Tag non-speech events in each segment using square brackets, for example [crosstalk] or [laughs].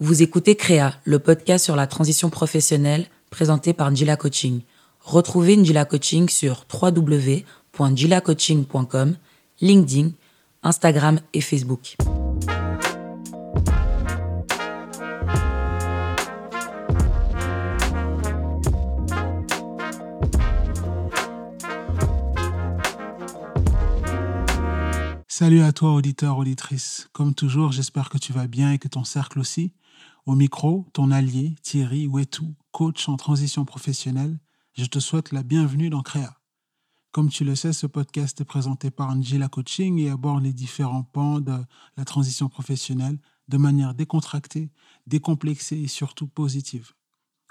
Vous écoutez Créa, le podcast sur la transition professionnelle présenté par Njila Coaching. Retrouvez Njila Coaching sur www.njilacoaching.com, LinkedIn, Instagram et Facebook. Salut à toi, auditeur, auditrice. Comme toujours, j'espère que tu vas bien et que ton cercle aussi. Au micro, ton allié, Thierry Wetou, coach en transition professionnelle, je te souhaite la bienvenue dans Créa. Comme tu le sais, ce podcast est présenté par Angela Coaching et aborde les différents pans de la transition professionnelle de manière décontractée, décomplexée et surtout positive.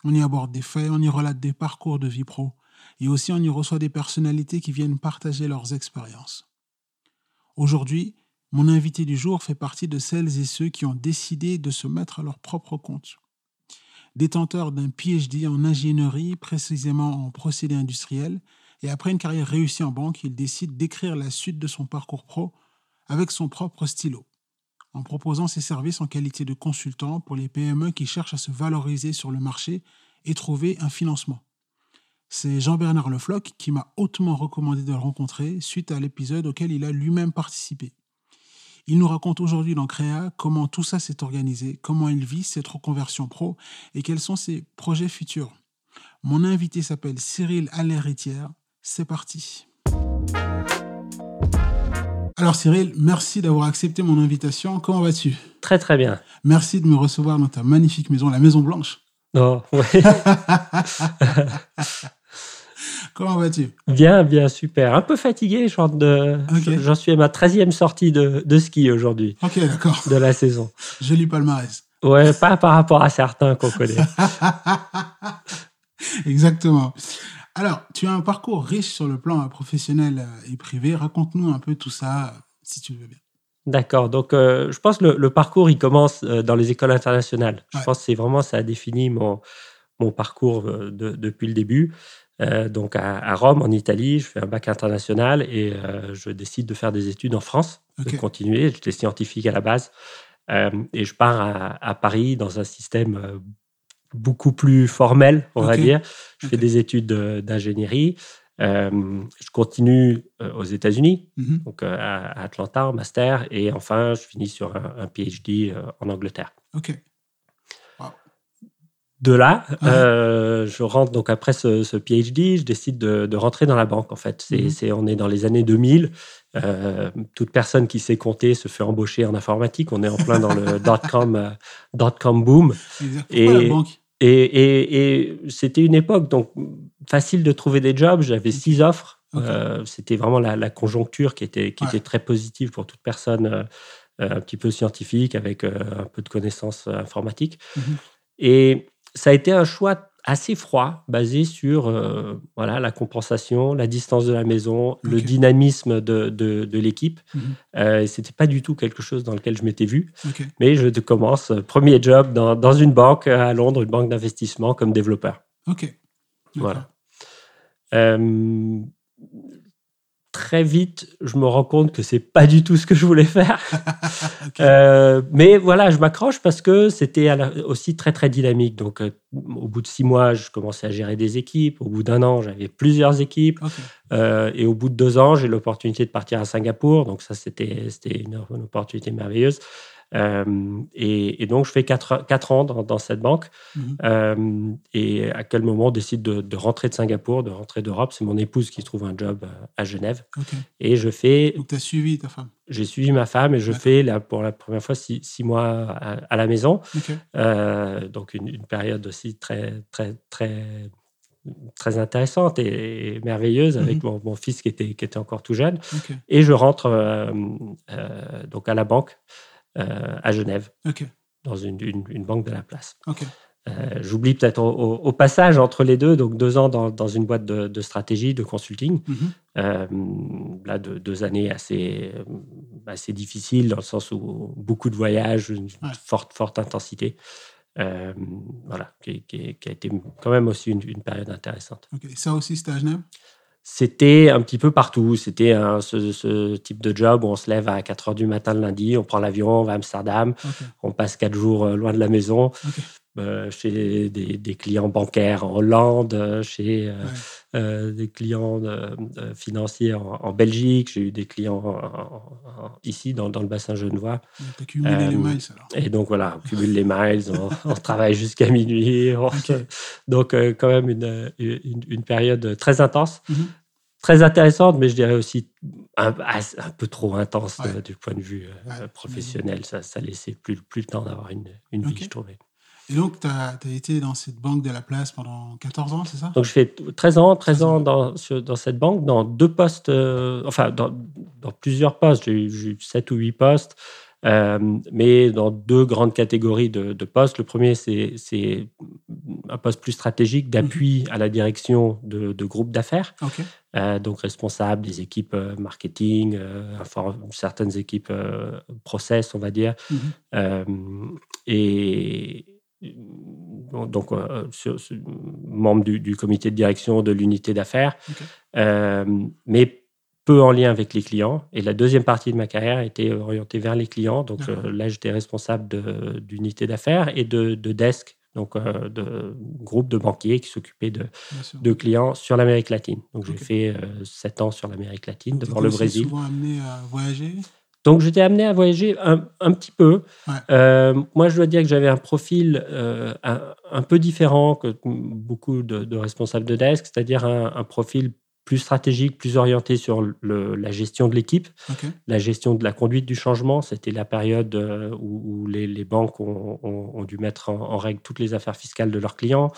On y aborde des faits, on y relate des parcours de vie pro et aussi on y reçoit des personnalités qui viennent partager leurs expériences. Aujourd'hui, mon invité du jour fait partie de celles et ceux qui ont décidé de se mettre à leur propre compte. Détenteur d'un PhD en ingénierie, précisément en procédés industriels, et après une carrière réussie en banque, il décide d'écrire la suite de son parcours pro avec son propre stylo, en proposant ses services en qualité de consultant pour les PME qui cherchent à se valoriser sur le marché et trouver un financement. C'est Jean-Bernard Lefloc qui m'a hautement recommandé de le rencontrer suite à l'épisode auquel il a lui-même participé. Il nous raconte aujourd'hui dans Créa comment tout ça s'est organisé, comment il vit cette reconversion pro et quels sont ses projets futurs. Mon invité s'appelle Cyril Alleritière. C'est parti. Alors Cyril, merci d'avoir accepté mon invitation. Comment vas-tu? Très très bien. Merci de me recevoir dans ta magnifique maison, la Maison Blanche. Oh, ouais. [laughs] Comment vas-tu? Bien, bien, super. Un peu fatigué, j'en de... J'en suis à ma 13e sortie de, de ski aujourd'hui. Ok, d'accord. De la saison. Joli palmarès. Ouais, pas par rapport à certains qu'on connaît. [laughs] Exactement. Alors, tu as un parcours riche sur le plan professionnel et privé. Raconte-nous un peu tout ça, si tu veux bien. D'accord. Donc, euh, je pense que le, parcours, il commence euh, dans les écoles internationales. Je pense que c'est vraiment, ça a défini mon, mon parcours euh, de, depuis le début. Euh, donc à, Rome, en Italie, je fais un bac international et euh, je décide de faire des études en France, de continuer. J'étais scientifique à la base euh, et je pars à, Paris dans un système beaucoup plus formel, on va dire. Je fais des études d'ingénierie. je continue aux États-Unis, mhm. donc à, Atlanta en master, et enfin je finis sur un, un PhD en Angleterre. De là, euh, je rentre donc après ce, PhD, je décide de, rentrer dans la banque. En fait, c'est, mhm. on est dans les années 2000. Euh, toute personne qui sait compter se fait embaucher en informatique. On est en plein dans le [laughs] dot com, euh, dot com boom. Et, la banque et, c'était une époque donc facile de trouver des jobs. J'avais six offres. c'était vraiment la, conjoncture qui était qui était très positive pour toute personne un petit peu scientifique avec un peu de connaissances informatiques. Mhm. Et ça a été un choix assez froid, basé sur euh, voilà, la compensation, la distance de la maison, le dynamisme de, de, l'équipe. Mhm. Euh, Ce n'était pas du tout quelque chose dans lequel je m'étais vu. Mais je commence, euh, premier job dans, dans, une banque à Londres, une banque d'investissement comme développeur. Ok. Voilà très vite, je me rends compte que c'est pas du tout ce que je voulais faire. [laughs] Euh, mais voilà, je m'accroche parce que c'était aussi très très dynamique. Donc, euh, au bout de six mois, je commençais à gérer des équipes. Au bout d'un an, j'avais plusieurs équipes. Euh, et au bout de deux ans, j'ai l'opportunité de partir à Singapour. Donc ça, c'était c'était une, une, opportunité merveilleuse. Euh, et, donc, je fais 4 quatre, ans dans, cette banque. Mhm. Euh, et à quel moment on décide de, rentrer de Singapour, de rentrer d'Europe C'est mon épouse qui trouve un job euh, à Genève. Et je fais. Donc, tu as suivi ta femme J'ai suivi ma femme et je fais là, pour la première fois six, mois à, la maison. donc, une, période aussi très, très, très très intéressante et, merveilleuse avec mhm. mon, fils qui était, qui était encore tout jeune. Et je rentre donc à la banque à Genève, dans une, une, banque de la place. Euh, j'oublie peut-être au, passage entre les deux, donc deux ans dans, dans une boîte de, stratégie, de consulting. Mhm. Euh, là, deux années assez, assez difficiles, dans le sens où beaucoup de voyages, une forte, forte intensité. voilà, qui, qui, a été quand même aussi une, période intéressante. Ça aussi, c'était à Genève? C'était un petit peu partout. C'était ce, type de job où on se lève à 4 heures du matin le lundi, on prend l'avion, on va à Amsterdam, on passe 4 jours euh, loin de la maison. Euh, chez des, clients bancaires en Hollande, euh, chez des clients financiers en, Belgique, j'ai eu des clients ici dans, le bassin genevois. Tu cumulé les miles alors. Et donc voilà, on cumule les miles, on, travaille jusqu'à minuit. donc quand même une, une, période très intense. Mhm très intéressante, mais je dirais aussi un, peu trop intense euh, du point de vue euh, professionnel. Ça, ça laissait plus, plus le temps d'avoir une, une vie, je trouvais. Et donc, tu as, été dans cette banque de la place pendant 14 ans, c'est ça? Donc, je fais 13 ans, 13 ans dans, dans cette banque, dans deux postes, euh, enfin, dans, dans, plusieurs postes. J'ai eu 7 ou 8 postes. Euh, mais dans deux grandes catégories de, postes. Le premier, c'est un poste plus stratégique d'appui mhm. à la direction de, groupes d'affaires. Euh, donc responsable des équipes euh, marketing, certaines équipes process, on va dire. Mhm. et donc membre du, comité de direction de l'unité d'affaires. mais peu en lien avec les clients. Et la deuxième partie de ma carrière était orientée vers les clients. Donc euh, là, j'étais responsable d'unité d'affaires et de, desk, donc euh, de groupe de banquiers qui s'occupaient de, de, clients sur l'Amérique latine. Donc j'ai fait euh, sept ans sur l'Amérique latine, devant le Brésil. souvent amené à voyager? Donc j'étais amené à voyager un, un petit peu. moi, je dois dire que j'avais un profil un, peu différent que beaucoup de, responsables de desk, c'est-à-dire un, un, profil plus stratégique, plus orienté sur le, la gestion de l'équipe, la gestion de la conduite du changement. C'était la période euh, où, les, les, banques ont, ont, dû mettre en, règle toutes les affaires fiscales de leurs clients.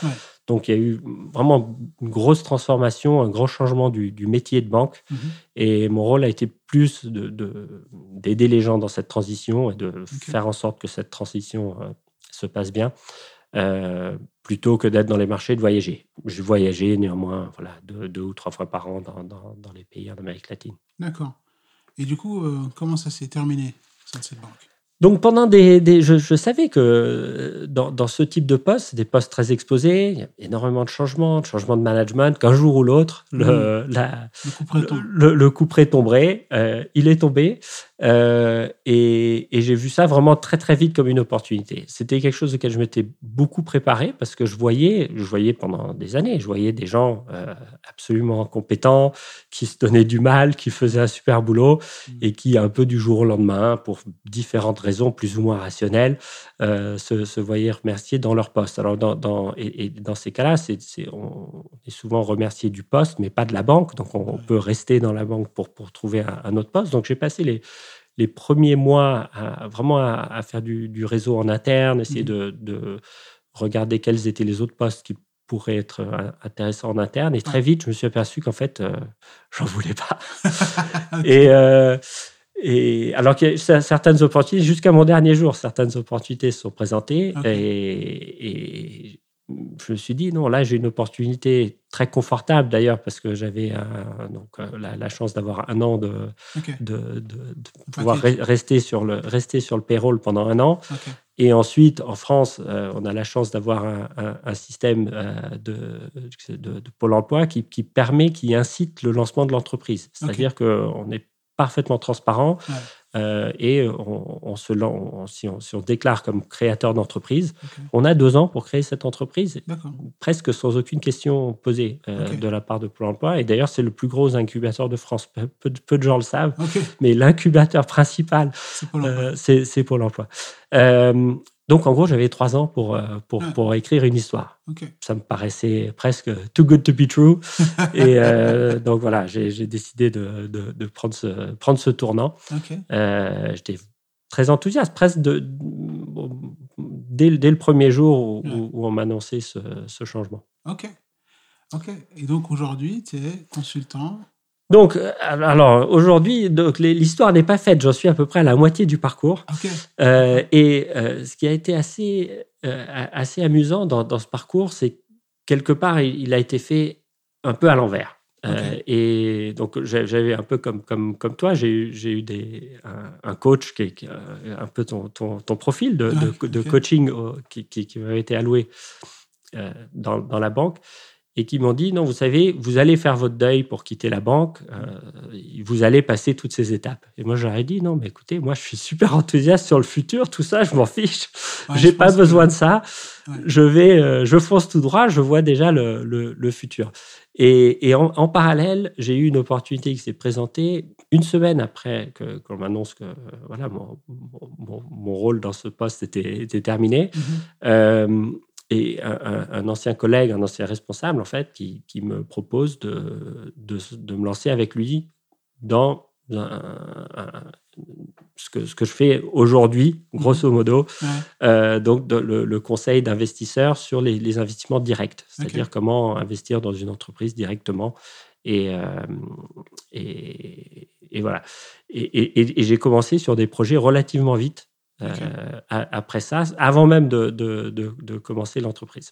Donc il y a eu vraiment une grosse transformation, un gros changement du, du métier de banque. Mhm. Et mon rôle a été plus d'aider de, les gens dans cette transition et de faire en sorte que cette transition euh, se passe bien. Euh, plutôt que d'être dans les marchés, de voyager. Je voyageais néanmoins voilà, deux, ou trois fois par an dans, dans, les pays en Amérique latine. D'accord. Et du coup, euh, comment ça s'est terminé, cette banque? Donc pendant des, des je, je, savais que euh, dans, dans, ce type de poste, des postes très exposés, il y a énormément de changements, de changements de management, qu'un jour ou l'autre, le, mmh. la, le, coup près tomberait. Euh, il est tombé euh, et, et j'ai vu ça vraiment très très vite comme une opportunité. C'était quelque chose auquel je m'étais beaucoup préparé parce que je voyais, je voyais pendant des années, je voyais des gens euh, absolument compétents qui se donnaient du mal, qui faisaient un super boulot mmh. et qui un peu du jour au lendemain, pour différentes raisons plus ou moins rationnelles, euh, se, se, voyaient remerciés dans leur poste. Alors, dans, dans et, dans ces cas-là, c'est, on est souvent remercié du poste, mais pas de la banque. Donc, on, peut rester dans la banque pour, pour trouver un, autre poste. Donc, j'ai passé les, les premiers mois à, vraiment à, faire du, du, réseau en interne, essayer mmh. de, de regarder quels étaient les autres postes qui pourraient être euh, intéressants en interne. Et très vite, je me suis aperçu qu'en fait, euh, j'en voulais pas. [laughs] Et euh, et alors a certaines opportunités, jusqu'à mon dernier jour, certaines opportunités se sont présentées et, je me suis dit non, là j'ai une opportunité très confortable d'ailleurs parce que j'avais donc euh, la, chance d'avoir un an de, de, pouvoir rester sur le rester sur le payroll pendant un an. Et ensuite, en France, euh, on a la chance d'avoir un, système euh, de, de, Pôle emploi qui, qui, permet, qui incite le lancement de l'entreprise. C'est-à-dire qu'on est parfaitement transparent. Euh, et on, se, si, on, si, on, déclare comme créateur d'entreprise, on a deux ans pour créer cette entreprise, presque sans aucune question posée euh, de la part de Pôle emploi. Et d'ailleurs, c'est le plus gros incubateur de France. Peu, peu de gens le savent, mais l'incubateur principal, c'est Pôle emploi. Euh, donc, en gros, j'avais trois ans pour, euh, pour, pour, écrire une histoire. Ça me paraissait presque too good to be true. [laughs] et euh, donc, voilà, j'ai décidé de, de, prendre, ce, prendre ce tournant. Euh, j'étais très enthousiaste, presque de, dès, dès, le premier jour où, où on m'annonçait ce, ce, changement. OK. OK. Et donc, aujourd'hui, tu es consultant donc, euh, alors aujourd'hui, l'histoire n'est pas faite. J'en suis à peu près à la moitié du parcours. Euh, et euh, ce qui a été assez, assez amusant dans, ce parcours, c'est quelque part, il, a été fait un peu à l'envers. et donc, j'avais un peu comme, comme, comme toi, j'ai eu des, un, coach qui est un peu ton, ton, profil de, de, coaching qui, qui, m'avait été alloué dans, dans, la banque et qui m'ont dit non, vous savez, vous allez faire votre deuil pour quitter la banque, euh, vous allez passer toutes ces étapes. Et moi, j'aurais dit non, mais écoutez, moi, je suis super enthousiaste sur le futur, tout ça, je m'en fiche, j'ai pas besoin de ça. Je vais, euh, je fonce tout droit, je vois déjà le, le, futur. Et, et en, parallèle, j'ai eu une opportunité qui s'est présentée une semaine après que qu'on m'annonce que voilà mon, mon, mon, rôle dans ce poste était, était terminé. Mm-hmm. euh, et un, ancien collègue, un ancien responsable, en fait, qui, qui me propose de, de, de, me lancer avec lui dans ce, que, ce que je fais aujourd'hui, mhm. grosso modo, euh, donc le, conseil d'investisseurs sur les, les, investissements directs, c'est-à-dire comment investir dans une entreprise directement. Et, euh, et, et, voilà. Et, et j'ai commencé sur des projets relativement vite. Euh, après ça, avant même de, de, de, commencer l'entreprise.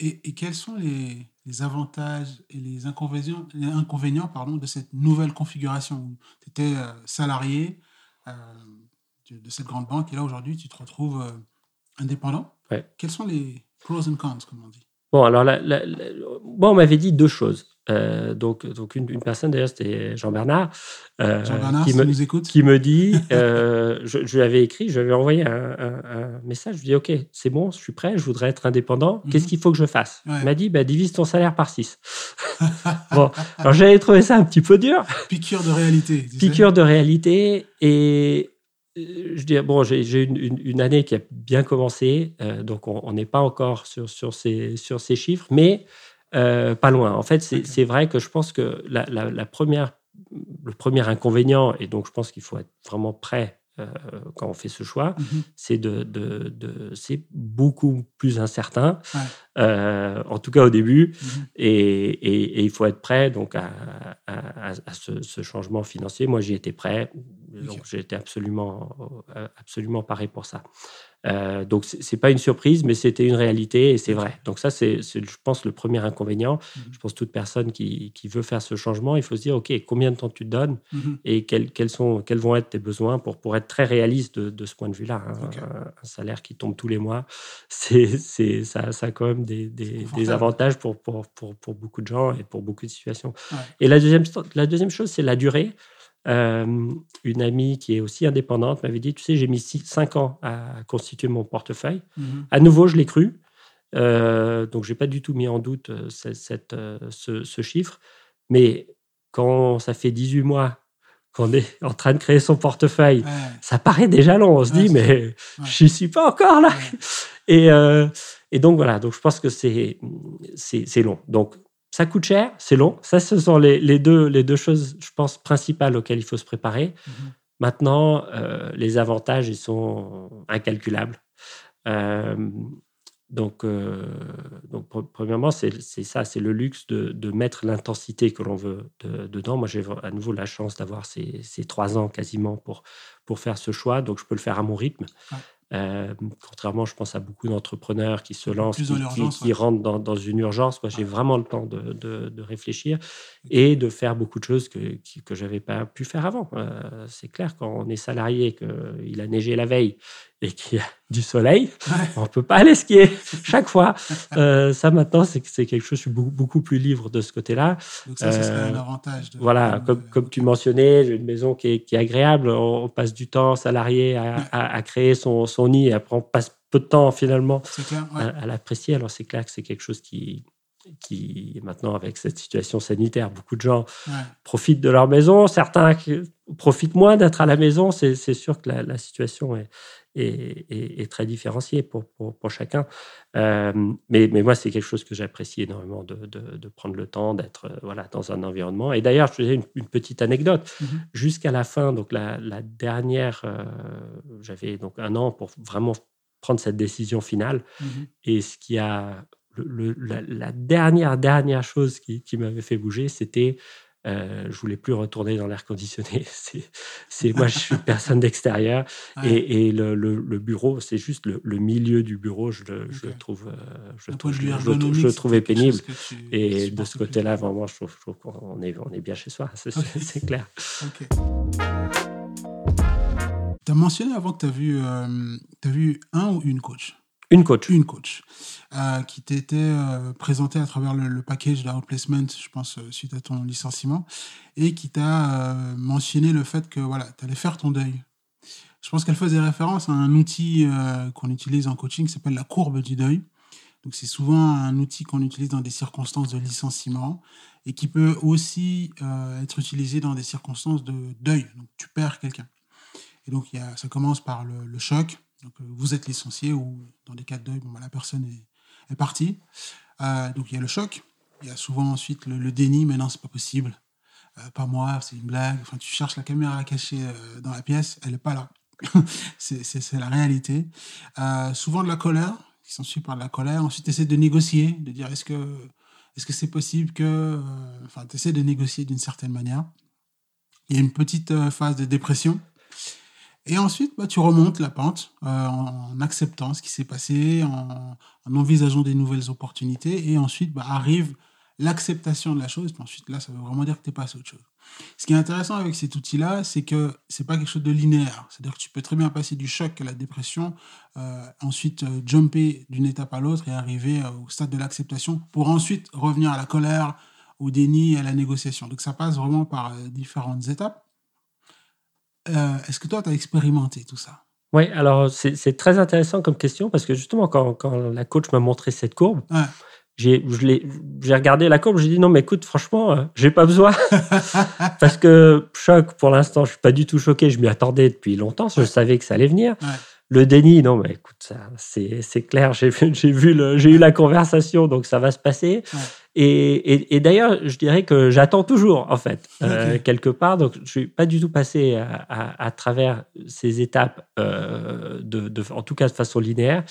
Et, quels sont les, les, avantages et les inconvénients, les inconvénients pardon, de cette nouvelle configuration? Tu étais euh, salarié euh, de cette grande banque et là aujourd'hui tu te retrouves indépendant. Quels sont les pros and cons, comme on dit? Bon, alors, bon, on m'avait dit deux choses. Euh, donc, donc une, personne d'ailleurs, c'était Jean-Bernard, euh, qui, me, nous écoute. qui me dit, [laughs] euh, je, lui avais écrit, je lui avais envoyé un, message, je lui ai dit, OK, c'est bon, je suis prêt, je voudrais être indépendant, qu'est-ce mhm. qu'il faut que je fasse? Il m'a dit, bah, divise ton salaire par 6. [laughs] bon, alors j'avais trouvé ça un petit peu dur. Piqûre de réalité. Piqûre de réalité, et je dis, bon, j'ai une, une, année qui a bien commencé, donc on n'est pas encore sur, sur, ces, sur ces chiffres, mais euh, pas loin. En fait, c'est vrai que je pense que la, première, le premier inconvénient, et donc je pense qu'il faut être vraiment prêt euh, quand on fait ce choix, mhm. c'est de, de, c'est beaucoup plus incertain, euh, en tout cas au début, mhm. et, et, il faut être prêt donc à, à, ce, ce, changement financier. Moi, j'y étais prêt, donc été absolument, absolument paré pour ça. Euh, donc, ce n'est pas une surprise, mais c'était une réalité et c'est vrai. Donc, ça, c'est, je pense, le premier inconvénient. Mhm. Je pense toute personne qui, qui, veut faire ce changement, il faut se dire, OK, combien de temps tu te donnes mhm. et quels, quels, sont, quels vont être tes besoins pour, pour être très réaliste de, ce point de vue-là. Hein. Un, salaire qui tombe tous les mois, [laughs] c'est, c'est, ça, ça a quand même des, des, avantages pour, pour, pour, pour, beaucoup de gens et pour beaucoup de situations. Et la deuxième, la deuxième chose, c'est la durée. Euh, une amie qui est aussi indépendante m'avait dit, tu sais, j'ai mis 5 ans à constituer mon portefeuille. Mhm. À nouveau, je l'ai cru. Euh, donc, je n'ai pas du tout mis en doute euh, cette, ce, chiffre. Mais quand ça fait 18 mois qu'on est en train de créer son portefeuille, ça paraît déjà long. On se dit, mais je n'y suis pas encore là. Et, et, donc, voilà. Donc, je pense que c'est long. Donc, ça coûte cher, c'est long. Ça, ce sont les, deux, les deux choses, je pense, principales auxquelles il faut se préparer. Mhm. Maintenant, euh, les avantages, ils sont incalculables. Euh, donc, euh, donc, premièrement, c'est ça, c'est le luxe de, mettre l'intensité que l'on veut dedans. Moi, j'ai à nouveau la chance d'avoir ces, trois ans quasiment pour, pour faire ce choix, donc je peux le faire à mon rythme. Euh, contrairement, je pense à beaucoup d'entrepreneurs qui se lancent, qui, rentrent dans, une urgence. Moi, j'ai vraiment le temps de, réfléchir et de faire beaucoup de choses que, que je n'avais pas pu faire avant. Euh, c'est clair, quand on est salarié, qu'il a neigé la veille et qu'il y a [laughs] du soleil, on ne peut pas aller skier [laughs] chaque fois. Euh, ça, maintenant, c'est quelque chose, je suis beaucoup, plus libre de ce côté-là. Donc ça, ce serait un avantage. voilà, comme, comme tu mentionnais, j'ai une maison qui est, qui est, agréable. On passe du temps salarié à, à, créer son, son, nid et après on passe peu de temps finalement à, l'apprécier. Alors c'est clair que c'est quelque chose qui, qui maintenant avec cette situation sanitaire, beaucoup de gens profitent de leur maison, certains profitent moins d'être à la maison. C'est sûr que la, la situation est, est, très différencié pour, pour, chacun. Euh, mais, mais, moi, c'est quelque chose que j'apprécie énormément de, de, prendre le temps d'être euh, voilà, dans un environnement. Et d'ailleurs, je te disais une, petite anecdote. Mm-hmm. Jusqu'à la fin, donc la, la dernière, euh, j'avais donc un an pour vraiment prendre cette décision finale. Mm-hmm. Et ce qui a le, la, dernière, dernière chose qui, qui m'avait fait bouger, c'était euh, je voulais plus retourner dans l'air conditionné. [laughs] C'est, moi, je suis personne d'extérieur et, le, le, bureau, c'est juste le, milieu du bureau, je le, je trouve, je, trouve, je, trouvais pénible. et de ce côté-là, vraiment, je trouve, qu'on est, on est bien chez soi, c'est, clair. Tu as mentionné avant que tu as, vu, euh, as vu un ou une coach? Une coach. Une coach. Euh, qui t'était euh, présentée à travers le, package d'outplacement, je pense, euh, suite à ton licenciement, et qui t'a mentionné le fait que voilà, tu allais faire ton deuil. Je pense qu'elle faisait référence à un outil qu'on utilise en coaching qui s'appelle la courbe du deuil. Donc c'est souvent un outil qu'on utilise dans des circonstances de licenciement et qui peut aussi être utilisé dans des circonstances de deuil. Donc tu perds quelqu'un. Et donc ça commence par le choc, donc, euh, vous êtes licencié ou dans des cas de deuil, bon, bah, la personne est, est partie. Euh, donc, il y a le choc. Il y a souvent ensuite le, déni, mais non, c'est pas possible. Euh, pas moi, c'est une blague. Enfin, tu cherches la caméra cachée dans la pièce, elle n'est pas là. [laughs] c'est la réalité. souvent de la colère, qui s'ensuit par de la colère. Ensuite, tu essaies de négocier, de dire est-ce que est-ce que c'est possible que. Enfin, tu essaies de négocier d'une certaine manière. Il y a une petite phase de dépression et ensuite, bah, tu remontes la pente euh, en acceptant ce qui s'est passé, en, envisageant des nouvelles opportunités. Et ensuite, bah, arrive l'acceptation de la chose. Puis ensuite, là, ça veut vraiment dire que tu es passé à autre chose. Ce qui est intéressant avec cet outil-là, c'est que c'est pas quelque chose de linéaire. C'est-à-dire que tu peux très bien passer du choc à la dépression, euh, ensuite euh, jumper d'une étape à l'autre et arriver au stade de l'acceptation pour ensuite revenir à la colère, au déni à la négociation. Donc ça passe vraiment par différentes étapes. Euh, est-ce que toi, tu as expérimenté tout ça? Oui, alors c'est très intéressant comme question parce que justement, quand, quand la coach m'a montré cette courbe, j'ai regardé la courbe, j'ai dit non, mais écoute, franchement, euh, j'ai pas besoin. [laughs] parce que choc, pour l'instant, je suis pas du tout choqué, je m'y attendais depuis longtemps, je savais que ça allait venir. Le déni, non, mais écoute, c'est clair, j'ai vu, j'ai eu la conversation, donc ça va se passer. Et, et, d'ailleurs, je dirais que j'attends toujours, en fait, euh, quelque part. Donc, je suis pas du tout passé à, à, travers ces étapes, euh, de, de, en tout cas de façon linéaire.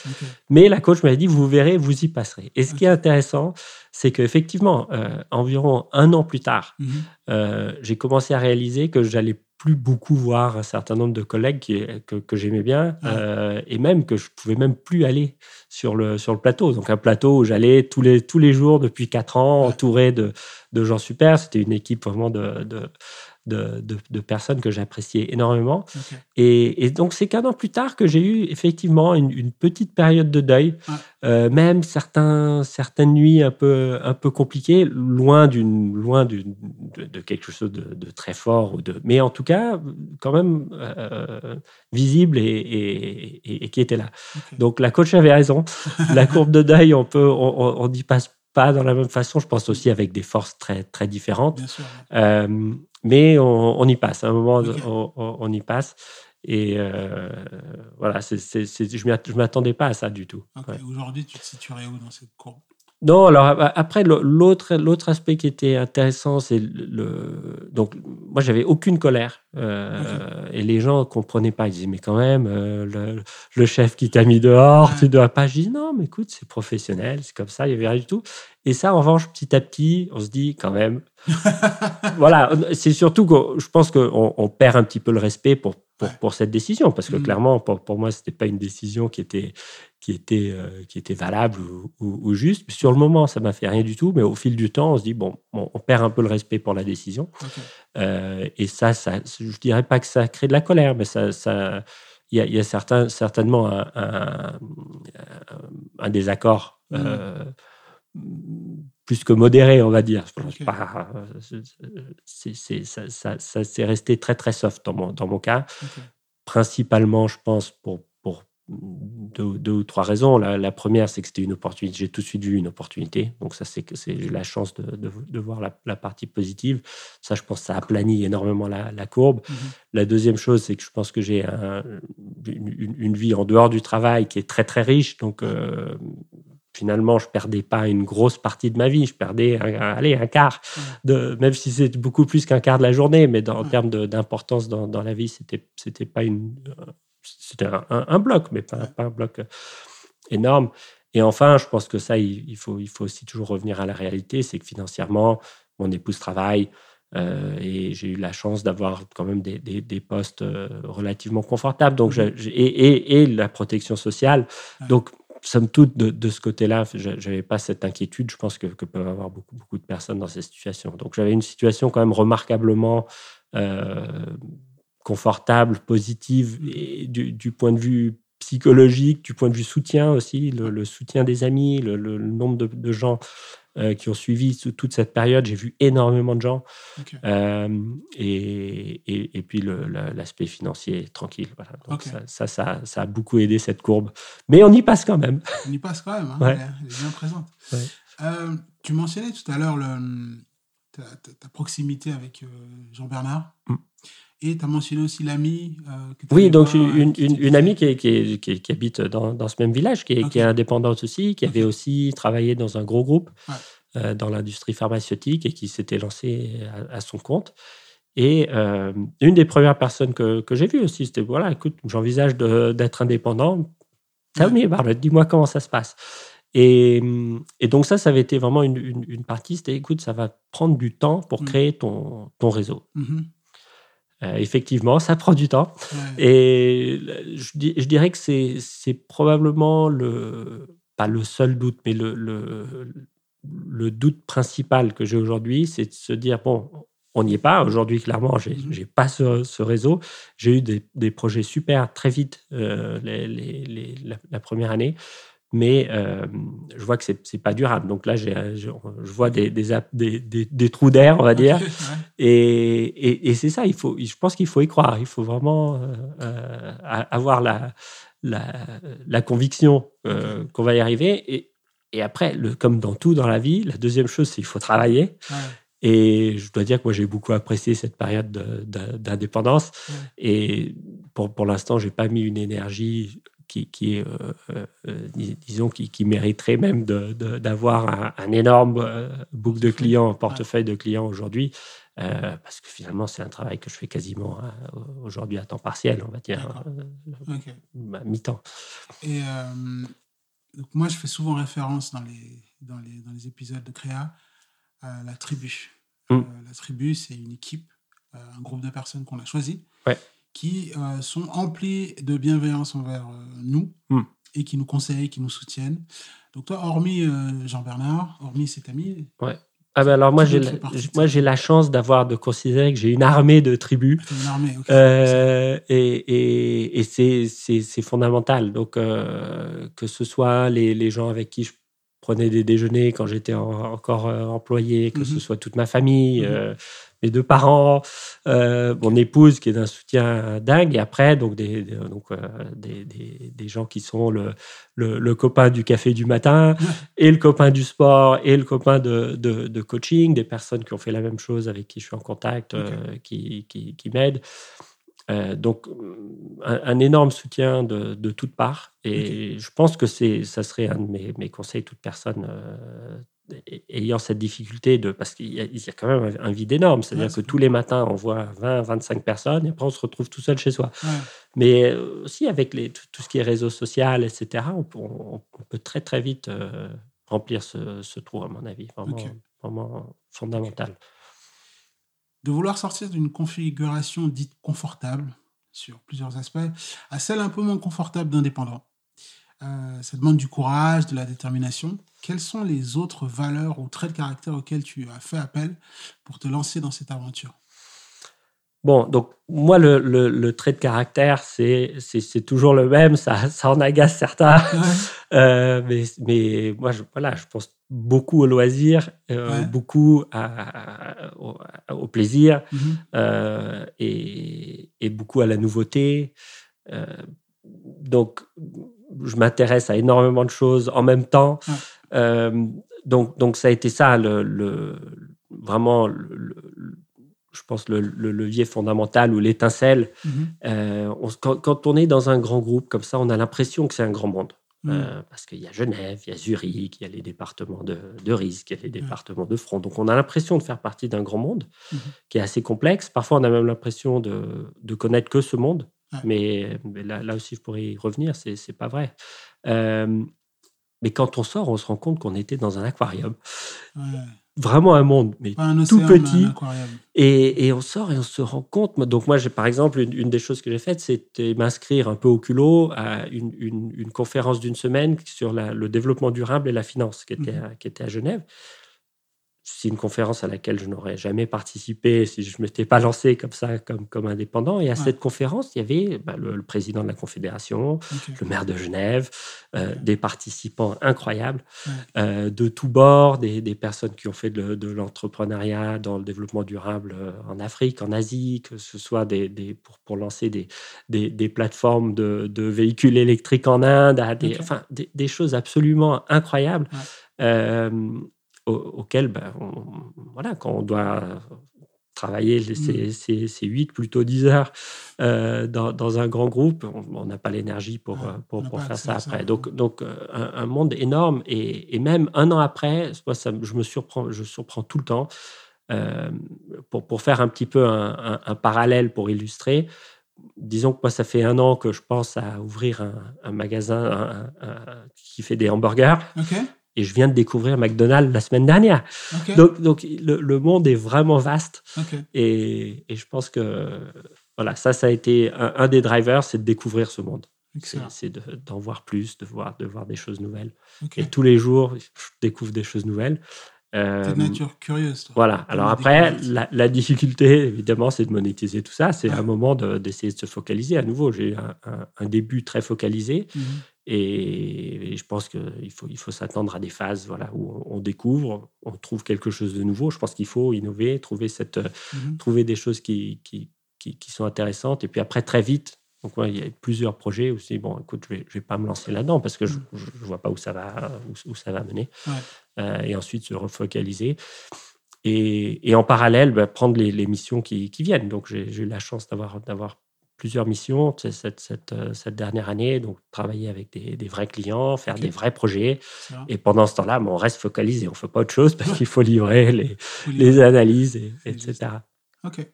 Mais la coach m'a dit, vous verrez, vous y passerez. Et ce qui est intéressant, c'est qu'effectivement, euh, environ un an plus tard, mhm. j'ai commencé à réaliser que j'allais plus beaucoup voir un certain nombre de collègues qui, que, que j'aimais bien euh, et même que je pouvais même plus aller sur le, sur le plateau. Donc un plateau où j'allais tous les, tous les jours depuis quatre ans entouré de, de gens super. C'était une équipe vraiment de, de, de, personnes que j'appréciais énormément. Et, donc, c'est qu'un an plus tard que j'ai eu effectivement une, petite période de deuil, euh, même certains, certaines nuits un peu, un peu compliquées, loin, d'une, loin d'une, de, quelque chose de, très fort. Ou de, mais en tout cas, quand même euh, visible et, et, qui était là. Donc, la coach avait raison. [laughs] la courbe de deuil, on peut, on, on, y passe pas dans la même façon. Je pense aussi avec des forces très, très différentes. Euh, mais on, y passe. À un moment, on, y passe. Et euh, voilà, c'est, je ne m'attendais pas à ça du tout. Aujourd'hui, tu te situerais où dans cette courbe non, alors après l'autre l'autre aspect qui était intéressant, c'est le donc moi j'avais aucune colère euh, et les gens comprenaient pas. Ils disaient mais quand même euh, le, chef qui t'a mis dehors, tu dois pas. Je dis non, mais écoute c'est professionnel, c'est comme ça, il y avait rien du tout. Et ça en revanche petit à petit, on se dit quand même, [laughs] voilà, c'est surtout que je pense qu'on on perd un petit peu le respect pour pour, cette décision, parce que mm. clairement, pour, pour moi, ce n'était pas une décision qui était, qui était, euh, qui était valable ou, juste. Sur le moment, ça m'a fait rien du tout, mais au fil du temps, on se dit, bon, on, perd un peu le respect pour la décision. Euh, et ça, ça, je dirais pas que ça crée de la colère, mais ça... ça il y a, y a certain, certainement un, un, désaccord mm. euh, plus que modéré, on va dire. c'est, ça, ça, ça s'est resté très, très soft dans mon, dans mon cas. Principalement, je pense, pour, pour deux, ou trois raisons. La, première, c'est que c'était une opportunité. J'ai tout de suite vu une opportunité. Donc, ça, c'est que c'est la chance de, de, voir la, partie positive. Ça, je pense, ça aplanit énormément la, la courbe. Mhm. La deuxième chose, c'est que je pense que j'ai une, une, vie en dehors du travail qui est très, très riche. Donc, euh, finalement, je perdais pas une grosse partie de ma vie. Je perdais, un, allez, un quart, de, même si c'est beaucoup plus qu'un quart de la journée, mais en termes d'importance dans, dans, la vie, c'était c'était pas une, c'était un, bloc, mais pas, pas, un bloc énorme. Et enfin, je pense que ça, il, faut, il faut aussi toujours revenir à la réalité, c'est que financièrement, mon épouse travaille. Euh, et j'ai eu la chance d'avoir quand même des, des, postes euh, relativement confortables donc mmh et, et, et, la protection sociale. Donc, somme toute, de, de ce côté-là, je n'avais pas cette inquiétude. Je pense que, que, peuvent avoir beaucoup, beaucoup de personnes dans cette situation. Donc, j'avais une situation quand même remarquablement euh, confortable, positive, du, du, point de vue psychologique, du point de vue soutien aussi, le, soutien des amis, le, nombre de, gens euh, qui ont suivi toute cette période. J'ai vu énormément de gens. Euh, et, et, puis l'aspect financier, tranquille. Voilà. Donc ça, ça, ça, a beaucoup aidé cette courbe. Mais on y passe quand même. On y passe quand même. Hein, elle, est, bien présente. Euh, tu mentionnais tout à l'heure ta, ta, proximité avec Jean-Bernard. Mm. Et tu as mentionné aussi l'ami. Euh, oui, donc une, une, amie qui, qui, qui, habite dans, dans, ce même village, qui est, qui est indépendante aussi, qui avait aussi travaillé dans un gros groupe euh, dans l'industrie pharmaceutique et qui s'était lancée à, son compte. Et euh, une des premières personnes que, que j'ai vues aussi, c'était voilà, écoute, j'envisage d'être indépendant. Tell me about dis-moi comment ça se passe. Et, et, donc ça, ça avait été vraiment une, une, partie, c'était écoute, ça va prendre du temps pour mm. créer ton, ton réseau. Mm-hmm. Euh, effectivement, ça prend du temps. Et je, je, dirais que c'est probablement le, pas le seul doute, mais le, le, le doute principal que j'ai aujourd'hui, c'est de se dire, bon, on n'y est pas. Aujourd'hui, clairement, je n'ai mmh pas ce, ce réseau. J'ai eu des, des, projets super très vite euh, les, les, la, première année mais euh, je vois que c'est n'est pas durable. Donc là, je, je, vois des, des, des, trous d'air, on va dire. Et, et, c'est ça, il faut, je pense qu'il faut y croire. Il faut vraiment euh, euh, avoir la, la, la conviction qu'on va y arriver. Et, et après, le, comme dans tout dans la vie, la deuxième chose, c'est qu'il faut travailler. Et je dois dire que moi, j'ai beaucoup apprécié cette période d'indépendance. Et pour, pour l'instant, j'ai pas mis une énergie qui, euh, euh, euh, disons, qui, qui, mériterait même d'avoir un, énorme book de clients, portefeuille de clients aujourd'hui, parce que finalement, c'est un travail que je fais quasiment aujourd'hui à temps partiel, on va dire, à mi-temps. Et donc moi, je fais souvent référence dans les, dans les, dans les épisodes de Créa à la tribu. Mmh. la tribu, c'est une équipe, un groupe de personnes qu'on a choisi. Ouais qui euh, sont emplis de bienveillance envers euh, nous hmm. et qui nous conseillent, qui nous soutiennent. Donc toi, hormis euh, Jean-Bernard, hormis cet ami... Ouais. Ah ben alors moi j'ai la, moi j'ai la chance d'avoir de considérer que j'ai une armée de tribus une armée, et, et, et c'est, c'est, c'est fondamental donc que ce soit les, les gens avec qui je prenais des déjeuners quand j'étais encore employé que ce mhm. soit toute ma famille mhm mes deux parents, euh, mon épouse qui est d'un soutien dingue, et après donc des, donc, euh, des, des, des, gens qui sont le, le, le, copain du café du matin, et le copain du sport, et le copain de, de, de, coaching, des personnes qui ont fait la même chose avec qui je suis en contact, euh, qui, qui, qui m'aident. Euh, donc, un, énorme soutien de, de toutes parts. Et je pense que ça serait un de mes, mes conseils, toute personne euh, ayant cette difficulté de parce qu'il y, a quand même un, vide énorme. C'est-à-dire que tous les matins on voit 20 25 personnes et après on se retrouve tout seul chez soi. Mais euh, aussi avec les, tout, ce qui est réseau social etc on, peut très très vite euh, remplir ce, trou à mon avis. Vraiment, vraiment fondamental de vouloir sortir d'une configuration dite confortable sur plusieurs aspects à celle un peu moins confortable d'indépendant euh, ça demande du courage, de la détermination. Quelles sont les autres valeurs ou traits de caractère auxquels tu as fait appel pour te lancer dans cette aventure? Bon, donc moi, le, le, trait de caractère, c'est, toujours le même, ça, ça en agace certains, euh, mais, mais moi, je, voilà, je pense beaucoup au loisir, euh, beaucoup à, au, plaisir mm-hmm. et, et, beaucoup à la nouveauté. donc, je m'intéresse à énormément de choses en même temps. Euh, donc, donc, ça a été ça, le, le vraiment, le, je pense, le, levier fondamental ou l'étincelle. Mm-hmm. Euh, quand, on est dans un grand groupe comme ça, on a l'impression que c'est un grand monde. Mm. Euh, parce qu'il y a Genève, il y a Zurich, il y a les départements de, de risque, il y a les départements de front. Donc on a l'impression de faire partie d'un grand monde mm-hmm. qui est assez complexe. Parfois on a même l'impression de, de connaître que ce monde. Mais, là, là, aussi, je pourrais y revenir, c'est n'est pas vrai. Euh, mais quand on sort, on se rend compte qu'on était dans un aquarium. Vraiment un monde, mais tout petit. Et, et, on sort et on se rend compte. Donc, moi, par exemple, une, des choses que j'ai faites, c'était m'inscrire un peu au culot à une, une, conférence d'une semaine sur la, le développement durable et la finance qui était, mmh. qui était à Genève c'est une conférence à laquelle je n'aurais jamais participé si je ne m'étais pas lancé comme ça, comme, comme indépendant. Et à cette conférence, il y avait bah, le, président de la Confédération, le maire de Genève, euh, des participants incroyables euh, de tous bords, des, des, personnes qui ont fait de, l'entrepreneuriat dans le développement durable euh, en Afrique, en Asie, que ce soit des, des pour, pour, lancer des, des, plateformes de, de, véhicules électriques en Inde, à des, enfin, des, choses absolument incroyables auquel, ben, voilà, quand on doit travailler mmh. ces, ces, 8, plutôt 10 heures euh, dans, un grand groupe, on n'a pas l'énergie pour, euh, pour, pour faire ça après. Donc, donc euh, un, monde énorme. Et, et, même un an après, moi, ça, je me surprends, je surprends tout le temps. pour, pour faire un petit peu un, un, parallèle pour illustrer, disons que moi, ça fait un an que je pense à ouvrir un, magasin qui fait des hamburgers. Et je viens de découvrir McDonald's la semaine dernière. Donc, donc le, monde est vraiment vaste. Et, et, je pense que voilà, ça, ça a été un, des drivers, c'est de découvrir ce monde. C'est d'en voir plus, de voir, de voir des choses nouvelles. Et tous les jours, je découvre des choses nouvelles. Euh, nature curieuse. Toi. Voilà. Alors après, la, difficulté, évidemment, c'est de monétiser tout ça. C'est un moment d'essayer de, se focaliser. À nouveau, j'ai un, un, début très focalisé. Mhm. Et, je pense qu'il faut, il faut s'attendre à des phases voilà, où on, découvre, on trouve quelque chose de nouveau. Je pense qu'il faut innover, trouver, cette, mmh trouver des choses qui, qui, qui, sont intéressantes. Et puis après, très vite, donc, il y a plusieurs projets aussi. Bon, écoute, je ne vais, pas me lancer là-dedans parce que je ne mmh. vois pas où ça va, où, ça va mener. Euh, et ensuite, se refocaliser. Et, et en parallèle, bah, prendre les, les, missions qui, qui viennent. Donc, j'ai eu la chance d'avoir plusieurs missions cette, cette, euh, cette, dernière année, donc travailler avec des, des vrais clients, faire des vrais projets. Et pendant ce temps-là, on reste focalisé, on ne fait pas autre chose parce qu'il faut livrer les, les analyses, et, etc. Ok.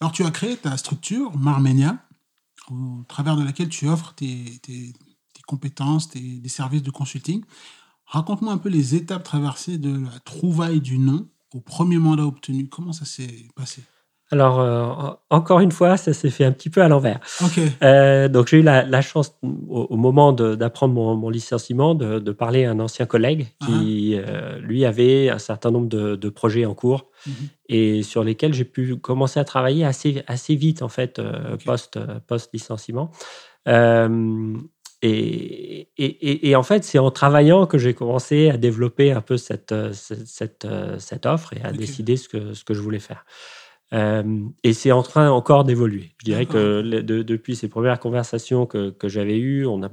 Alors, tu as créé ta structure, Marmenia, au travers de laquelle tu offres tes, tes, tes compétences, tes, des services de consulting. Raconte-moi un peu les étapes traversées de la trouvaille du nom au premier mandat obtenu. Comment ça s'est passé? Alors, euh, encore une fois, ça s'est fait un petit peu à l'envers. Euh, donc, j'ai eu la, chance, au, moment d'apprendre mon, licenciement, de, parler à un ancien collègue qui, uh-huh. euh, lui, avait un certain nombre de, projets en cours mm-hmm. et sur lesquels j'ai pu commencer à travailler assez, assez vite, en fait, post, post-licenciement. Et, et, et, en fait, c'est en travaillant que j'ai commencé à développer un peu cette, cette, cette, offre et à décider ce que, ce que je voulais faire. Euh, et c'est en train encore d'évoluer. Je dirais que depuis ces premières conversations que, que j'avais eues, on a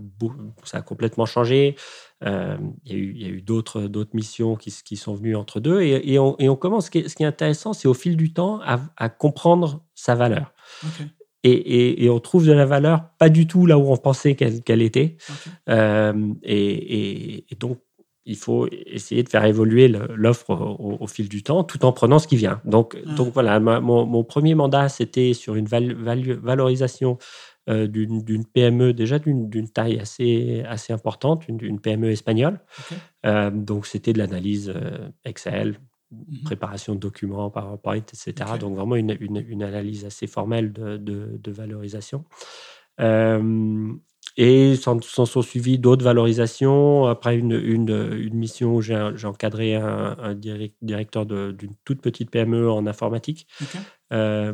ça a complètement changé. Euh, il y a eu, eu d'autres, missions qui, qui, sont venues entre deux. Et, et, on, et on, commence. Ce qui est, ce qui est intéressant, c'est au fil du temps à, à comprendre sa valeur. Et, et, on trouve de la valeur pas du tout là où on pensait qu'elle, était. Euh, et, donc, il faut essayer de faire évoluer l'offre au, fil du temps tout en prenant ce qui vient. Donc, donc voilà, mon, premier mandat, c'était sur une valorisation euh, d'une PME déjà d'une taille assez, assez importante, une, PME espagnole. Euh, donc, c'était de l'analyse euh, Excel, mhm. préparation de documents, PowerPoint, etc. Donc, vraiment une, une, analyse assez formelle de, de, de valorisation. Et s'en sont suivis d'autres valorisations. Après une, une, mission où j'ai encadré un, directeur d'une toute petite PME en informatique euh,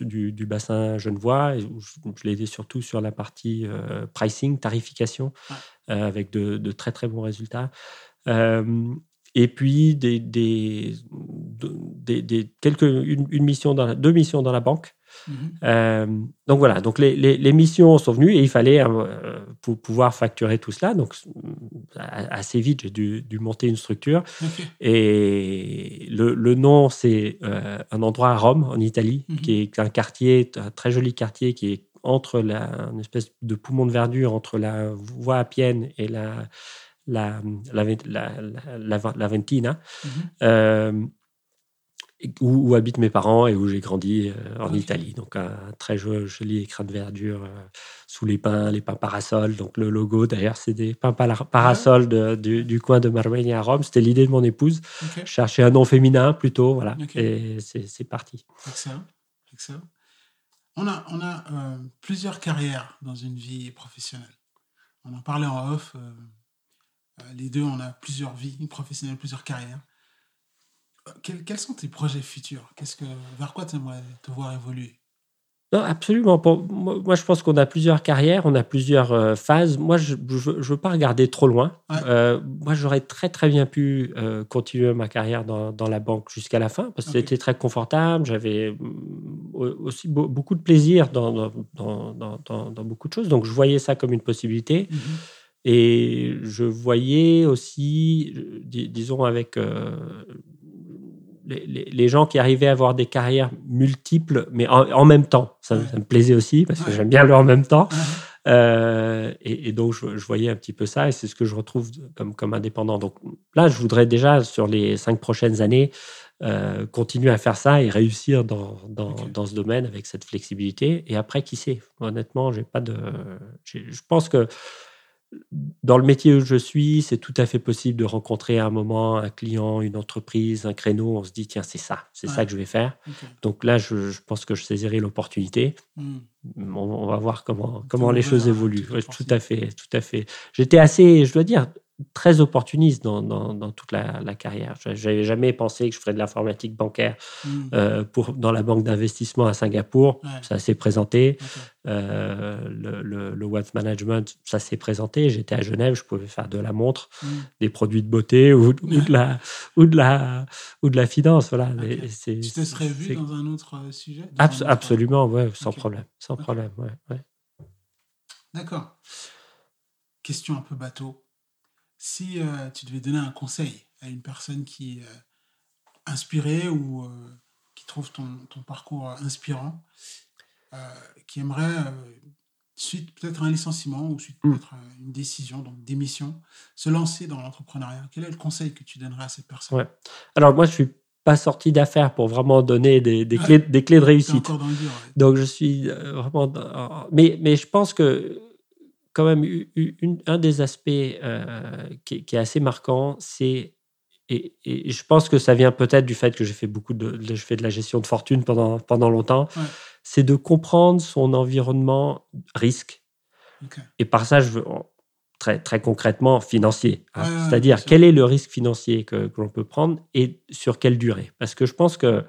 du, du, bassin Genevois. Et je, l'ai aidé surtout sur la partie euh, pricing, tarification, euh, avec de, de, très très bons résultats. et puis des, des, des, quelques, une, une, mission dans deux missions dans la banque Mhm. Euh, donc voilà, donc les, les, missions sont venues et il fallait euh, pour pouvoir facturer tout cela. Donc assez vite, j'ai dû, dû, monter une structure. Et le, le nom, c'est euh, un endroit à Rome, en Italie, mhm. qui est un quartier, un très joli quartier qui est entre la, une espèce de poumon de verdure entre la voie appienne et la, la, la, la, Ventina. Mhm où, habitent mes parents et où j'ai grandi euh, en Italie. Donc un très joli écran de verdure euh, sous les pins, les pins parasols. Donc le logo d'ailleurs c'est des pins parasols du, coin de Marbella à Rome. C'était l'idée de mon épouse. Okay. Chercher un nom féminin plutôt, voilà. Et c'est parti. Excellent, excellent. On a, on a euh, plusieurs carrières dans une vie professionnelle. On en parlait en off. les deux, on a plusieurs vies professionnelles, plusieurs carrières. Quels, quels sont tes projets futurs? Qu'est-ce que, Vers quoi tu aimerais te voir évoluer? Non, absolument. moi, je pense qu'on a plusieurs carrières, on a plusieurs euh, phases. Moi, je ne veux pas regarder trop loin. Euh, moi, j'aurais très, très bien pu euh, continuer ma carrière dans, dans la banque jusqu'à la fin parce que c'était très confortable. J'avais mm, aussi beaucoup de plaisir dans dans, dans, dans, beaucoup de choses. Donc, je voyais ça comme une possibilité. Mhm. Et je voyais aussi, disons, avec les, gens qui arrivaient à avoir des carrières multiples, mais en, même temps. Ça, me plaisait aussi parce que j'aime bien le en même temps. Euh, et, donc, je, voyais un petit peu ça et c'est ce que je retrouve comme, comme indépendant. Donc là, je voudrais déjà, sur les cinq prochaines années, euh, continuer à faire ça et réussir dans, dans, dans, ce domaine avec cette flexibilité. Et après, qui sait? Honnêtement, j'ai pas de. Je pense que dans le métier où je suis, c'est tout à fait possible de rencontrer à un moment un client, une entreprise, un créneau. On se dit, tiens, c'est ça, c'est ça que je vais faire. Donc là, je, pense que je saisirai l'opportunité. Hmm. On, va voir comment, comment les choses évoluent. tout à fait, tout à fait. J'étais assez, je dois dire, très opportuniste dans, dans, toute la, la carrière. J'avais jamais pensé que je ferais de l'informatique bancaire hmm. euh, pour, dans la banque d'investissement à Singapour. Ça s'est présenté. Euh, le, le, wealth management, ça s'est présenté. J'étais à Genève, je pouvais faire de la montre, hmm. des produits de beauté ou, de la ou de la ou de la finance. Voilà. tu te serais vu dans un autre euh, sujet? Absolument, ouais, sans problème, sans problème. Ouais, D'accord. Question un peu bateau si euh, tu devais donner un conseil à une personne qui est euh, inspirée ou euh, qui trouve ton, ton parcours inspirant, qui aimerait, suite peut-être un licenciement ou suite hmm. peut-être une décision, donc démission, se lancer dans l'entrepreneuriat, quel est le conseil que tu donnerais à cette personne? Ouais. Alors moi, je suis pas sorti d'affaires pour vraiment donner des, des, clés, des clés de réussite. Donc je suis vraiment... Mais, mais je pense que quand même un des aspects euh, qui, est assez marquant, c'est et, je pense que ça vient peut-être du fait que j'ai fait beaucoup de, je fais de la gestion de fortune pendant pendant longtemps, c'est de comprendre son environnement risque. Et par ça, je veux très très concrètement financier, hein. c'est-à-dire quel est le risque financier que, l'on peut prendre et sur quelle durée. Parce que je pense que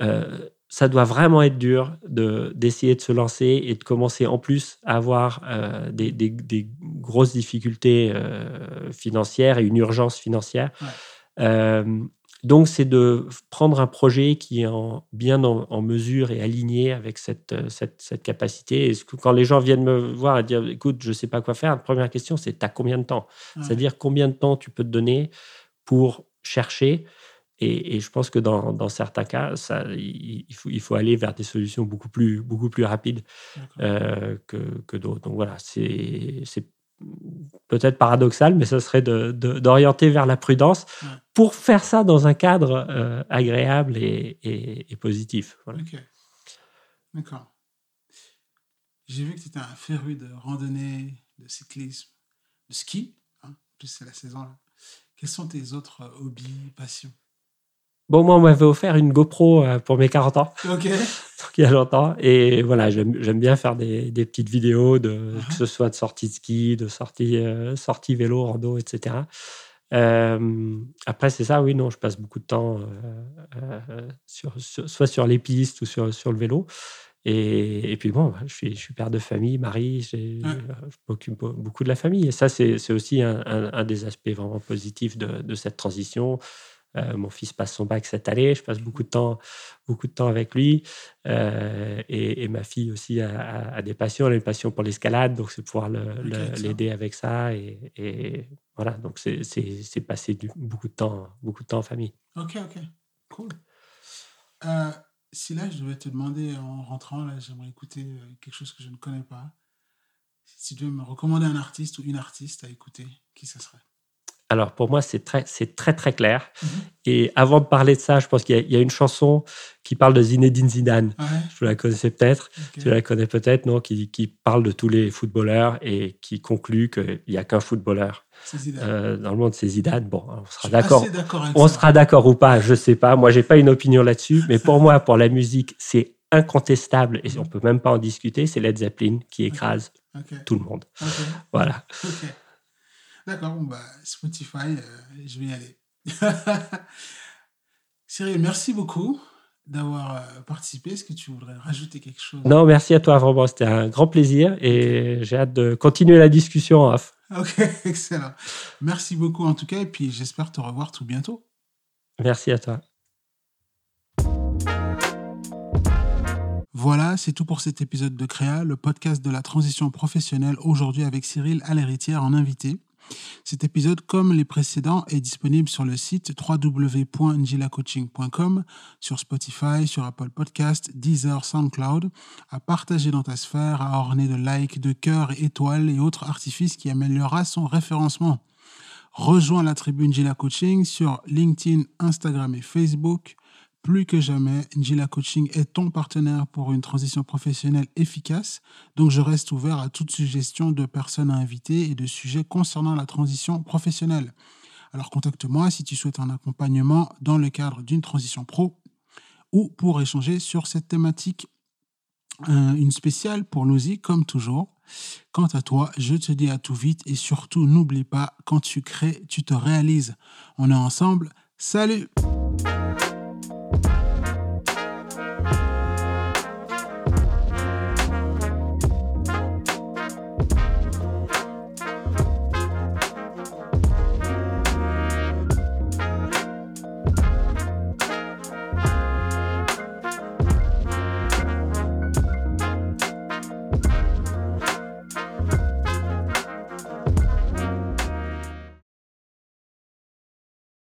euh, ça doit vraiment être dur de, d'essayer de se lancer et de commencer en plus à avoir euh, des, des, grosses difficultés euh, financières et une urgence financière. Euh, donc, c'est de prendre un projet qui est en, bien en, mesure et aligné avec cette, cette, cette capacité. Et quand les gens viennent me voir et dire Écoute, je ne sais pas quoi faire, la première question, c'est Tu as combien de temps? C'est-à-dire combien de temps tu peux te donner pour chercher et, je pense que dans, dans certains cas, ça, il, faut, il faut aller vers des solutions beaucoup plus, beaucoup plus rapides euh, que, que d'autres. Donc voilà, c'est peut-être paradoxal, mais ça serait d'orienter vers la prudence pour faire ça dans un cadre euh, agréable et, et, positif. Voilà. D'accord. J'ai vu que tu étais un féru de randonnée, de cyclisme, de ski. Hein, plus c'est la saison là. Quels sont tes autres hobbies, passions? Bon, moi, on m'avait offert une GoPro euh, pour mes 40 ans. Ok. [laughs] il y a longtemps. Et voilà, j'aime bien faire des, des, petites vidéos, de, uh-huh. que ce soit de sorties de ski, de sorties, euh, vélo, rando, etc. Euh, après, c'est ça, oui, non, je passe beaucoup de temps sur, soit sur les pistes ou sur, sur le vélo. Et, et puis bon, je suis, je suis père de famille, mari, je m'occupe beaucoup de la famille. Et ça, c'est aussi un, un, un, des aspects vraiment positifs de, de cette transition. Euh, mon fils passe son bac cette année, je passe beaucoup de temps, beaucoup de temps avec lui. Euh, et, ma fille aussi a, des passions, elle a une passion pour l'escalade, donc c'est pouvoir l'aider avec ça. Et, voilà, donc c'est passer du, beaucoup, de temps, beaucoup de temps en famille. Ok, ok, cool. Euh, si là, je devais te demander en rentrant, là, j'aimerais écouter quelque chose que je ne connais pas. Si tu devais me recommander un artiste ou une artiste à écouter, qui ce serait? Alors pour moi, c'est très, c'est très très clair. Mhm. Et avant de parler de ça, je pense qu'il y, a une chanson qui parle de Zinedine Zidane. Je la connaissais peut-être, tu la connais peut-être, non? Qui, qui, parle de tous les footballeurs et qui conclut qu'il n'y a qu'un footballeur. Euh, dans le monde, c'est Zidane. Bon, on sera d'accord. On sera d'accord ou pas, je sais pas. Moi, j'ai pas une opinion là-dessus, mais pour moi, pour la musique, c'est incontestable et on peut même pas en discuter. C'est Led Zeppelin qui écrase tout le monde. Voilà. D'accord, bah, Spotify, je vais y aller. [laughs] Cyril, merci beaucoup d'avoir euh, participé. Est-ce que tu voudrais rajouter quelque chose? Non, merci à toi, vraiment. C'était un grand plaisir et j'ai hâte de continuer la discussion en off. Ok, [laughs] excellent. Merci beaucoup en tout cas et puis j'espère te revoir tout bientôt. Merci à toi. Voilà, c'est tout pour cet épisode de Créa, le podcast de la transition professionnelle, aujourd'hui avec Cyril Aléritière en invité. Cet épisode, comme les précédents, est disponible sur le site www.njilacoaching.com, sur Spotify, sur Apple Podcast, Deezer, SoundCloud, à partager dans ta sphère, à orner de likes, de cœurs, étoiles et autres artifices qui améliorera son référencement. Rejoins la tribune Njila Coaching sur LinkedIn, Instagram et Facebook. Plus que jamais, Njila Coaching est ton partenaire pour une transition professionnelle efficace. Donc, je reste ouvert à toute suggestion de personnes à inviter et de sujets concernant la transition professionnelle. Alors, contacte-moi si tu souhaites un accompagnement dans le cadre d'une transition pro ou pour échanger sur cette thématique. Euh, une spéciale pour y comme toujours. Quant à toi, je te dis à tout vite et surtout n'oublie pas, quand tu crées, tu te réalises. On est ensemble. Salut